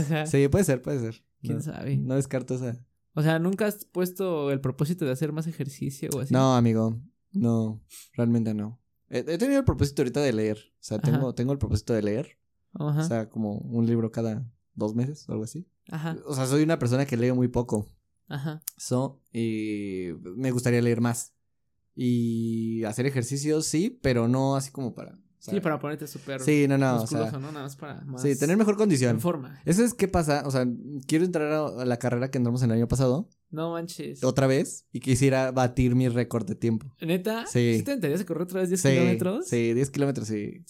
Ajá. Sí, puede ser, puede ser. ¿Quién no, sabe? No descarto esa. O sea, ¿nunca has puesto el propósito de hacer más ejercicio o así? No, amigo. No, realmente no. He, he tenido el propósito ahorita de leer. O sea, tengo, Ajá. tengo el propósito de leer. Ajá. O sea, como un libro cada dos meses o algo así. ajá. O sea, soy una persona que lee muy poco. Ajá. So, y me gustaría leer más. Y hacer ejercicios, sí, pero no así como para. Sí, para ponerte súper Sí, no, no. O musculoso, sea, ¿no? Nada más para más sí, tener mejor condición. en forma. Eso es qué pasa. O sea, quiero entrar a la carrera que entramos el año pasado, No manches. otra vez, y quisiera batir mi récord de tiempo. ¿Neta? Sí. te aventarías a correr otra vez 10 Sí, kilómetros? Sí, 10 kilómetros, sí.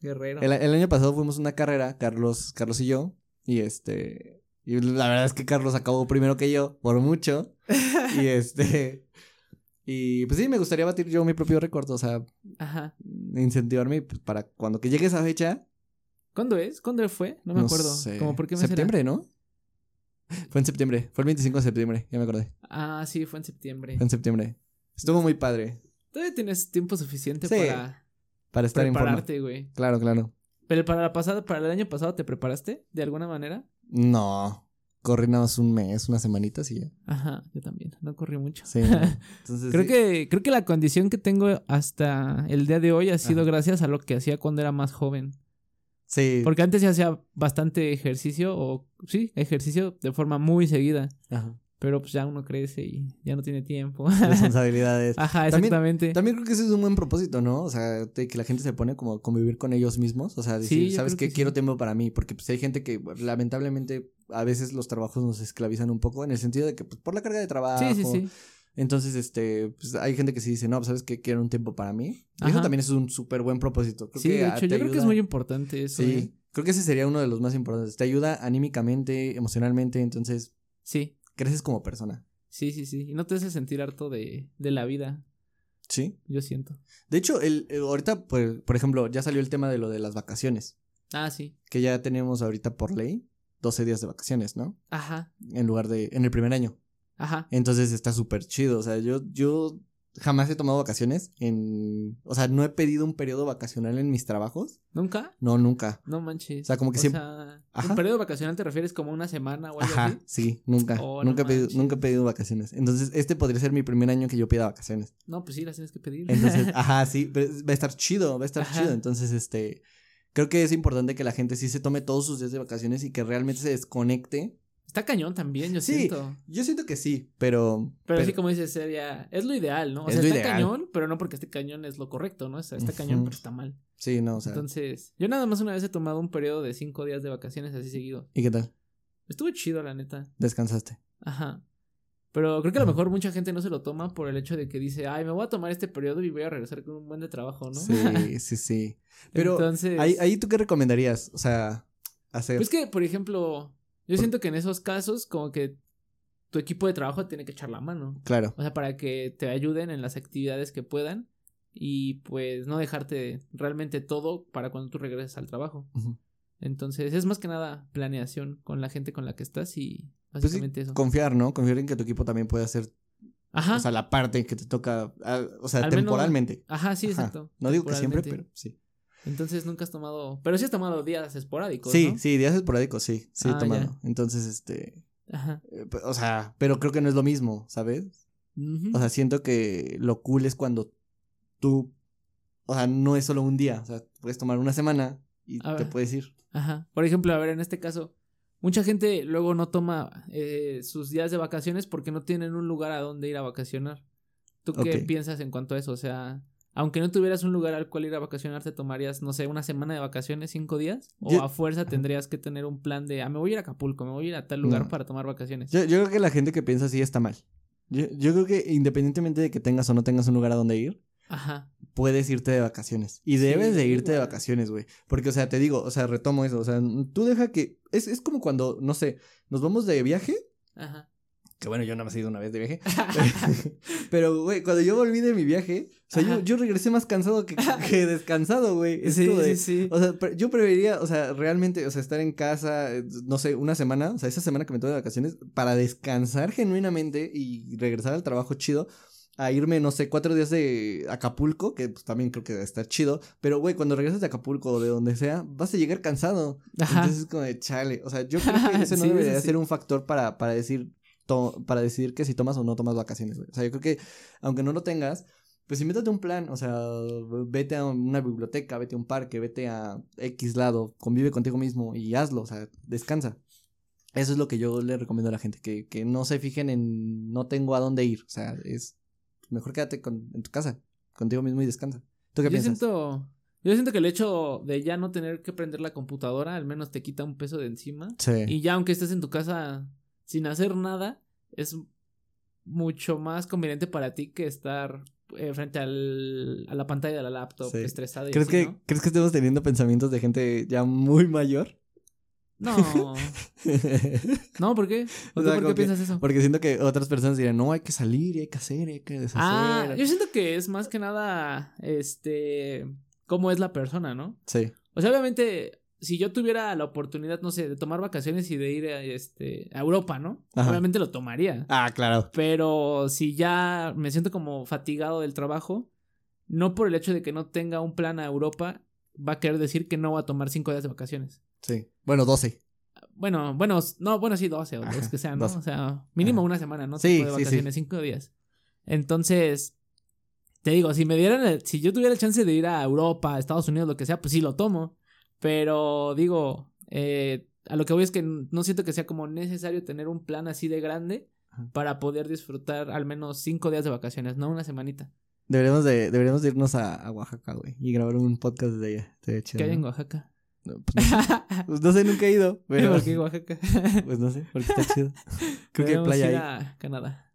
Guerrero. El, el año pasado fuimos a una carrera, Carlos, Carlos y yo, y este, y la verdad es que Carlos acabó primero que yo, por mucho, y este, y pues sí, me gustaría batir yo mi propio récord, o sea, Ajá. incentivarme pues, para cuando que llegue esa fecha, ¿Cuándo es? ¿Cuándo fue? No me acuerdo. sé, ¿Cómo por qué me será? septiembre, ¿no? Fue en septiembre, fue el 25 de septiembre, ya me acordé, Ah, sí, fue en septiembre. fue en septiembre. Estuvo muy padre Todavía tienes tiempo suficiente Sí, para para estar prepararte, güey. Claro, claro. Pero para la pasada, para el año pasado, ¿te preparaste de alguna manera? No, corrí nada más un mes, unas semanitas y ya. Ajá, yo también. No corrí mucho. Sí, entonces Creo sí. que, creo que la condición que tengo hasta el día de hoy ha sido Ajá. gracias a lo que hacía cuando era más joven. Sí. Porque antes ya hacía bastante ejercicio, o sí, ejercicio de forma muy seguida. Ajá. Pero pues ya uno crece y ya no tiene tiempo. Responsabilidades. Ajá, exactamente. También creo que ese es un buen propósito, ¿no? O sea, que la gente se pone como a convivir con ellos mismos. O sea, decir, Sí, ¿sabes qué? que sí. Quiero tiempo para mí. Porque pues hay gente que lamentablemente a veces los trabajos nos esclavizan un poco en el sentido de que pues, por la carga de trabajo. Sí, sí, sí. Entonces, este, pues hay gente que sí dice, no, pues, ¿sabes qué? Quiero un tiempo para mí. Y eso también es un súper buen propósito. Creo Sí, que, de hecho, yo creo que es muy importante eso. Sí, ¿eh? creo que ese sería uno de los más importantes. Te ayuda anímicamente, emocionalmente, entonces Sí, creces como persona. sí, sí, sí. Y no te hace sentir harto de, de la vida, Sí. yo siento. De hecho, el, eh, ahorita, pues, por ejemplo, ya salió el tema de lo de las vacaciones. Ah, sí. Que ya tenemos ahorita por ley 12 días de vacaciones, ¿no? Ajá, En lugar de, en el primer año. ajá. Entonces está súper chido. O sea, yo, yo jamás he tomado vacaciones en, o sea, no he pedido un periodo vacacional en mis trabajos. ¿Nunca? No, nunca. No manches. O sea, como que siempre- sea, Ajá. ¿Un periodo vacacional te refieres como una semana o algo Ajá, así? sí, nunca. Oh, no nunca, he pedido, nunca he pedido vacaciones. Entonces, este podría ser mi primer año que yo pida vacaciones. No, pues sí, las tienes que pedir. Entonces, ajá, sí, pero va a estar chido, va a estar Ajá. chido. Entonces, este, creo que es importante que la gente sí se tome todos sus días de vacaciones y que realmente se desconecte. Está cañón también, yo Sí, siento. Yo siento que sí, pero... Pero, así como dices, sería, es lo ideal, ¿no? O Es sea, está ideal. cañón, pero no porque esté cañón es lo correcto, ¿no? O sea, está cañón, pero está mal. Sí, no, o sea... Entonces, yo nada más una vez he tomado un periodo de cinco días de vacaciones así seguido. ¿Y qué tal? Estuvo chido, la neta. Descansaste. Ajá. Pero creo que a lo mejor mucha gente no se lo toma por el hecho de que dice, ay, me voy a tomar este periodo y voy a regresar con un buen de trabajo, ¿no? Sí, sí, sí. Pero Entonces, ahí, ahí tú qué recomendarías, o sea, hacer... pues que, por ejemplo, yo siento que en esos casos, como que tu equipo de trabajo tiene que echar la mano. Claro. O sea, para que te ayuden en las actividades que puedan. y pues no dejarte realmente todo para cuando tú regreses al trabajo. Entonces es más que nada planeación con la gente con la que estás y Pues sí, básicamente eso. confiar, ¿no? Confiar en que tu equipo también puede hacer, Ajá. o sea, la parte que te toca, ah, o sea, Al menos- temporalmente. Ajá, sí, Ajá. exacto. No digo que siempre, pero sí. Entonces nunca has tomado. Pero sí has tomado días esporádicos. Sí, ¿no? sí, días esporádicos, sí, sí he Ah, tomado. ya. Entonces, este, Ajá. eh, p- o sea, pero creo que no es lo mismo, ¿sabes? Ujú. O sea, siento que lo cool es cuando tú, o sea, no es solo un día, o sea, puedes tomar una semana y te puedes ir. Ajá. Por ejemplo, a ver, en este caso, mucha gente luego no toma eh, sus días de vacaciones porque no tienen un lugar a donde ir a vacacionar. ¿Tú qué piensas en cuanto a eso? O sea, aunque no tuvieras un lugar al cual ir a vacacionar, ¿te tomarías, no sé, una semana de vacaciones, cinco días? ¿O Yo- a fuerza tendrías que tener un plan de, ah, me voy a ir a Acapulco, me voy a ir a tal lugar No. para tomar vacaciones? Yo, yo creo que la gente que piensa así está mal. Yo, yo creo que independientemente de que tengas o no tengas un lugar a donde ir, Ajá. Puedes irte de vacaciones. Y Sí, debes de irte de vacaciones, güey. Porque, o sea, te digo, o sea, retomo eso. O sea, tú deja que. Es, es como cuando, no sé, nos vamos de viaje. Ajá. Que bueno, yo nada más he ido una vez de viaje. Pero, güey, cuando yo volví de mi viaje, o sea, yo, yo regresé más cansado que, que descansado, güey. Sí, de- sí, sí. O sea, yo preferiría, o sea, realmente, o sea, estar en casa, eh, no sé, una semana, o sea, esa semana que me tuve de vacaciones, para descansar genuinamente y regresar al trabajo chido, a irme, no sé, cuatro días de Acapulco, que pues también creo que estar chido, pero güey, cuando regresas de Acapulco o de donde sea, vas a llegar cansado. Ajá. Entonces es como de chale, o sea, yo creo que ese no Sí, debería sí, ser un factor para, para decir, to- para decidir que si tomas o no tomas vacaciones, güey. O sea, yo creo que, aunque no lo tengas, pues invéntate un plan, o sea, vete a una biblioteca, vete a un parque, vete a X lado, convive contigo mismo y hazlo, o sea, descansa. Eso es lo que yo le recomiendo a la gente, que, que no se fijen en no tengo a dónde ir, o sea, es mejor quédate con, en tu casa, contigo mismo y descansa. ¿Tú qué yo piensas? siento. Yo siento que el hecho de ya no tener que prender la computadora, al menos te quita un peso de encima. Sí. Y ya aunque estés en tu casa sin hacer nada, es mucho más conveniente para ti que estar eh, frente al, a la pantalla de la laptop Sí. estresada y ¿Crees así, que, ¿no? ¿Crees que estemos teniendo pensamientos de gente ya muy mayor? No. No, ¿por qué? ¿O O tú sea, por qué que- piensas eso? Porque siento que otras personas dirán, no, hay que salir, y hay que hacer, y hay que deshacer. Ah, yo siento que es más que nada, este, cómo es la persona, ¿no? Sí. O sea, obviamente, si yo tuviera la oportunidad, no sé, de tomar vacaciones y de ir a, este, a Europa, ¿no? Ajá. Obviamente lo tomaría. Ah, claro. Pero si ya me siento como fatigado del trabajo, no por el hecho de que no tenga un plan a Europa, va a querer decir que no va a tomar cinco días de vacaciones. Sí. Bueno, 12. Bueno, bueno, no, bueno, sí, 12 o los que sean, ¿no? 12. O sea, mínimo Ajá. una semana, ¿no? Sí, Tipo de sí, sí. vacaciones, cinco días. Entonces, te digo, si me dieran, el- si yo tuviera el chance de ir a Europa, Estados Unidos, lo que sea, pues sí lo tomo. Pero digo, eh, a lo que voy es que no siento que sea como necesario tener un plan así de grande Ajá. para poder disfrutar al menos cinco días de vacaciones, no una semanita. Deberíamos de, deberíamos de irnos a, a Oaxaca, güey, y grabar un podcast de allá. Estaría chido, ¿Qué hay en. Oaxaca? No, pues, no, pues no sé, nunca he ido, pero... ¿Por qué Oaxaca? Pues no sé, porque está chido. Creo que hay playa ir ahí. Canadá.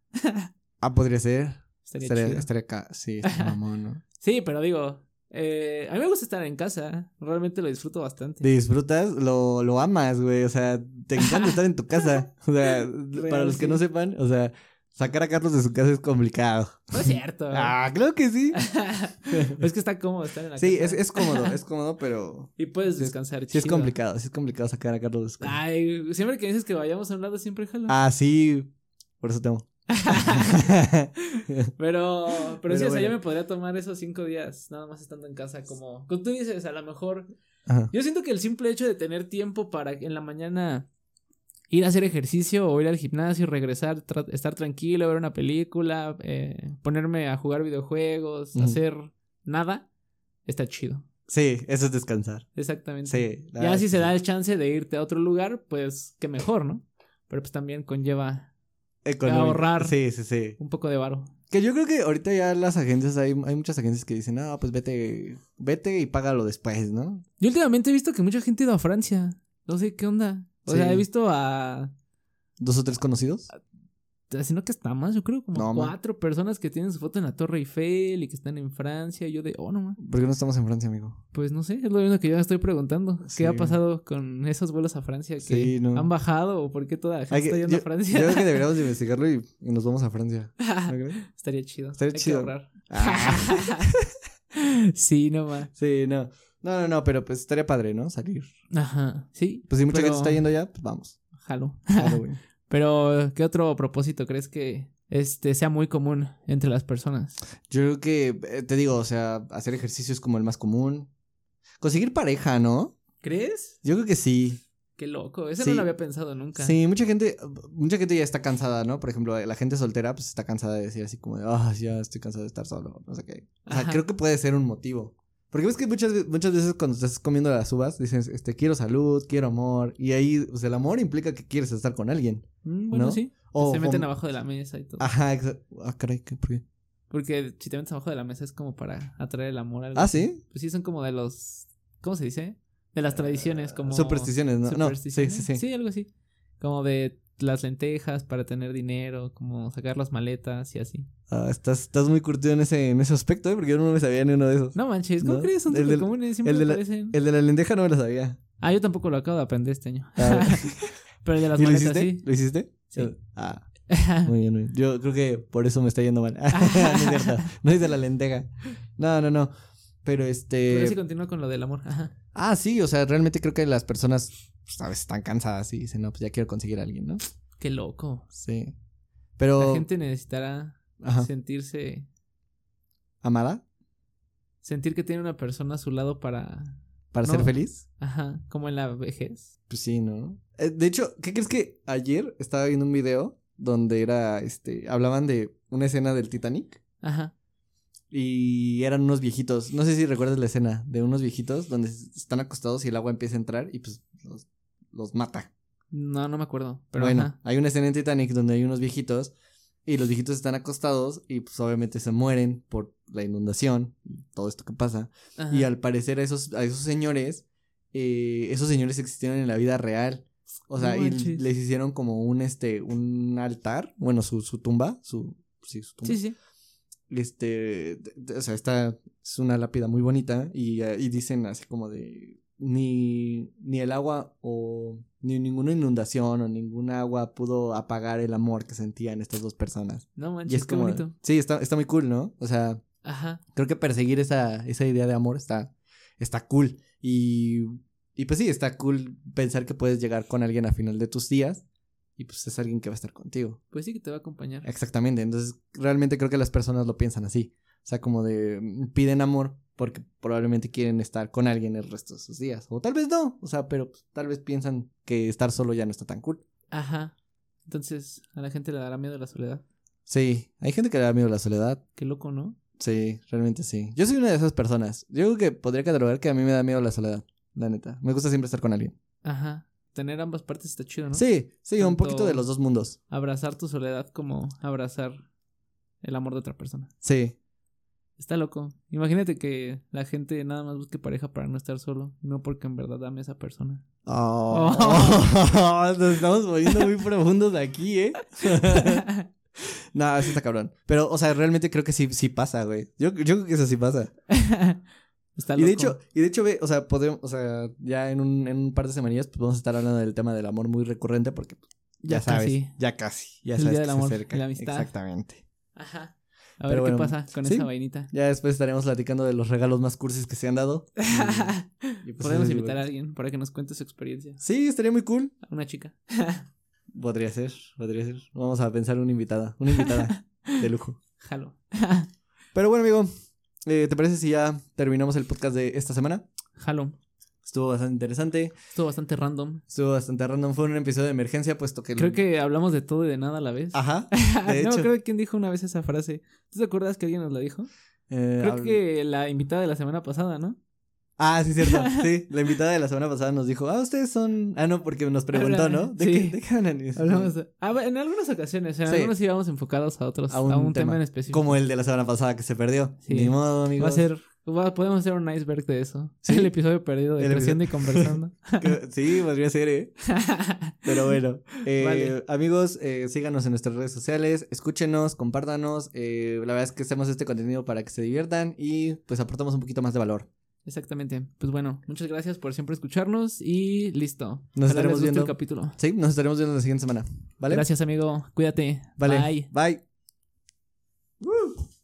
Ah, podría ser. Estaría, Estaría, chido. estaría acá. Sí, está mamón, ¿no? Sí, pero digo, eh, a mí me gusta estar en casa. Realmente lo disfruto bastante. Disfrutas, lo, lo amas, güey. O sea, te encanta estar en tu casa. O sea, para los que sí. no sepan, o sea, sacar a Carlos de su casa es complicado. No es cierto. Ah, claro que sí. es que está cómodo estar en la Sí, casa. es, es cómodo, es cómodo, pero Y puedes sí es- descansar. sí es complicado, sí es complicado sacar a Carlos de su casa. Ay, siempre que dices que vayamos a un lado, siempre jalo. Ah, sí, por eso te amo. Pero, pero, sí, Pero o sea, yo me podría tomar esos cinco días, nada más estando en casa, como, como tú dices, a lo mejor. Ajá. Yo siento que el simple hecho de tener tiempo para en la mañana ir a hacer ejercicio o ir al gimnasio, regresar, tra- estar tranquilo, ver una película, eh, ponerme a jugar videojuegos, hacer nada, está chido. Sí, eso es descansar. Exactamente. Sí. Ya si se da el chance de irte a otro lugar, pues qué mejor, ¿no? Pero pues también conlleva ahorrar. Sí, sí, sí. un poco de varo. Que yo creo que ahorita ya las agencias, hay, hay muchas agencias que dicen, ah, pues vete, vete y págalo después, ¿no? Yo últimamente he visto que mucha gente ha ido a Francia. No sé qué onda. O Sí. sea, he visto a. ¿Dos o tres conocidos? Sino que está más, yo creo, como No, man. cuatro personas que tienen su foto en la Torre Eiffel y que están en Francia. Y yo de, oh, no, man. ¿Por qué no estamos en Francia, amigo? Pues no sé, es lo mismo que yo me estoy preguntando. Sí. ¿Qué ha pasado con esos vuelos a Francia? ¿Que Sí, no. han bajado o por qué toda la gente Hay que- está yendo yo, a Francia? yo creo que deberíamos de investigarlo y, y nos vamos a Francia. Estaría chido. Estaría Hay chido. que ahorrar. Ah. sí, no más. Sí, no. No, no, no, pero pues estaría padre, ¿no? Salir. Ajá, sí. Pues si mucha Pero- gente está yendo ya, pues vamos. Jalo. Halloween. Pero, ¿qué otro propósito crees que este sea muy común entre las personas? Yo creo que, eh, te digo, o sea, hacer ejercicio es como el más común. Conseguir pareja, ¿no? ¿Crees? Yo creo que sí. Qué loco. Eso Sí. no lo había pensado nunca. Sí, mucha gente, mucha gente ya está cansada, ¿no? Por ejemplo, la gente soltera, pues está cansada de decir así como ah, ya estoy cansado de estar solo, no sé qué. O sea, Ajá. creo que puede ser un motivo. Porque ves que muchas, muchas veces cuando estás comiendo las uvas, dices, este, quiero salud, quiero amor. Y ahí, pues el amor implica que quieres estar con alguien. Mm, bueno, ¿no? sí. O, Se meten o- abajo de la mesa y todo. Ajá, exacto. Ah, caray, ¿qué? ¿Por qué? Porque si te metes abajo de la mesa es como para atraer el amor. algo Ah. ¿sí? Pues sí, son como de los. ¿Cómo se dice? De las tradiciones, como. Supersticiones, ¿no? No, sí, supersticiones. sí, sí. Sí, algo así. Como de las lentejas para tener dinero, como sacar las maletas y así. Ah, estás, estás muy curtido en ese, en ese aspecto, ¿eh? Porque yo no me sabía ni uno de esos. No manches, ¿cómo ¿No? crees? Son El del- comunes, el de la-. El de la lenteja no me lo sabía. Ah, yo tampoco lo acabo de aprender este año. Ah, Pero el de las ¿Y lo maletas hiciste? sí. ¿Lo hiciste? Sí. Ah, muy bien, muy bien. Yo creo que por eso me está yendo mal. no es hice la lenteja. No, no, no. Pero este. Pero sí continúa con lo del amor. Ajá. Ah, sí, o sea, realmente creo que las personas pues, a veces están cansadas y dicen, no, pues ya quiero conseguir a alguien, ¿no? Qué loco. Sí. Pero. La gente necesitará Ajá. sentirse. ¿Amada? Sentir que tiene una persona a su lado para. ¿Para No. ser feliz? Ajá. Como en la vejez. Pues sí, ¿no? Eh, de hecho, ¿qué crees que ayer estaba viendo un video donde era, este, hablaban de una escena del Titanic Ajá. Y eran unos viejitos, no sé si recuerdas la escena de unos viejitos donde están acostados y el agua empieza a entrar y pues los, los mata. No, no me acuerdo. Pero bueno, ajá. hay una escena en Titanic donde hay unos viejitos y los viejitos están acostados y pues obviamente se mueren por la inundación y todo esto que pasa. Ajá. Y al parecer a esos, a esos señores, eh, esos señores existieron en la vida real. O sea, No y les hicieron como un este, un altar, bueno, su, su tumba, su, sí, su tumba. Sí, sí. Este, o sea, esta es una lápida muy bonita y, eh, y dicen así como de ni, ni el agua o ni ninguna inundación o ninguna agua pudo apagar el amor que sentían estas dos personas. No Y manches, es qué como, bonito. sí, está, está muy cool, ¿no? O sea, Ajá. creo que perseguir esa, esa idea de amor está, está cool. Y, y pues sí, está cool pensar que puedes llegar con alguien a final de tus días y pues es alguien que va a estar contigo. Pues sí que te va a acompañar. Exactamente, entonces realmente creo que las personas lo piensan así. O sea, como de mm, piden amor porque probablemente quieren estar con alguien el resto de sus días. O tal vez no, o sea, pero pues, tal vez piensan que estar solo ya no está tan cool. Ajá. Entonces, a la gente le dará miedo la soledad. Sí, hay gente que le da miedo a la soledad. Qué loco, ¿no? Sí, realmente sí. Yo soy una de esas personas. Yo creo que podría catalogar que a mí me da miedo la soledad, la neta. Me gusta siempre estar con alguien. Ajá. Tener ambas partes está chido, ¿no? Sí, sí, un poquito de los dos mundos. Abrazar tu soledad como abrazar el amor de otra persona. Sí. Está loco. Imagínate que la gente nada más busque pareja para no estar solo, no porque en verdad ame a esa persona. Oh, Nos estamos poniendo muy profundos aquí, ¿eh? no, eso está cabrón. Pero, o sea, realmente creo que sí, sí pasa, güey. Yo, yo creo que eso sí pasa. Está Y de hecho, y de hecho, ve, o sea, podemos, o sea, ya en un, en un par de semanillas, pues vamos a estar hablando del tema del amor muy recurrente porque pues, ya, Ya sabes, casi. ya casi, ya El sabes día que del se amor acerca. y la amistad. Exactamente. Ajá. A Pero ver bueno, qué pasa con sí. esa vainita. Ya después estaremos platicando de los regalos más cursis que se han dado. Y, y pues, Podemos invitar a alguien para que nos cuente su experiencia. Sí, estaría muy cool. A una chica. Podría ser, podría ser. Vamos a pensar una invitada, una invitada de lujo. Jalo. Pero bueno, amigo, eh, ¿te parece si ya terminamos el podcast de esta semana? Jalo. Estuvo bastante interesante, Estuvo bastante random. estuvo bastante random, fue un episodio de emergencia puesto que... Creo que hablamos de todo y de nada a la vez. Ajá, de no, hecho. creo que quién dijo una vez esa frase. ¿Tú te acuerdas que alguien nos la dijo? eh, Creo que la invitada de la semana pasada, ¿no? Ah, sí, cierto, sí. La invitada de la semana pasada nos dijo, ah, ustedes son... Ah, no, porque nos preguntó, ¿no? ¿De, Sí. qué, ¿De qué hablan? Hablamos de- Ah, en algunas ocasiones, en Sí. algunos íbamos enfocados a otros, A a un un, tema. tema. en específico. Como el de la semana pasada que se perdió. Sí. Ni modo, amigos. Va a ser, va- podemos hacer un iceberg de eso. Sí. El episodio perdido de creciendo y conversando. Sí, podría ser, ¿eh? Pero bueno, eh, Vale. amigos, eh, síganos en nuestras redes sociales, escúchenos, compártanos. eh, la verdad es que hacemos este contenido para que se diviertan y pues aportamos un poquito más de valor. Exactamente. Pues bueno, muchas gracias por siempre escucharnos y listo. Nos Ojalá estaremos viendo. el capítulo. Sí, nos estaremos viendo la siguiente semana. ¿Vale? Gracias, amigo. Cuídate. Vale. Bye. Bye.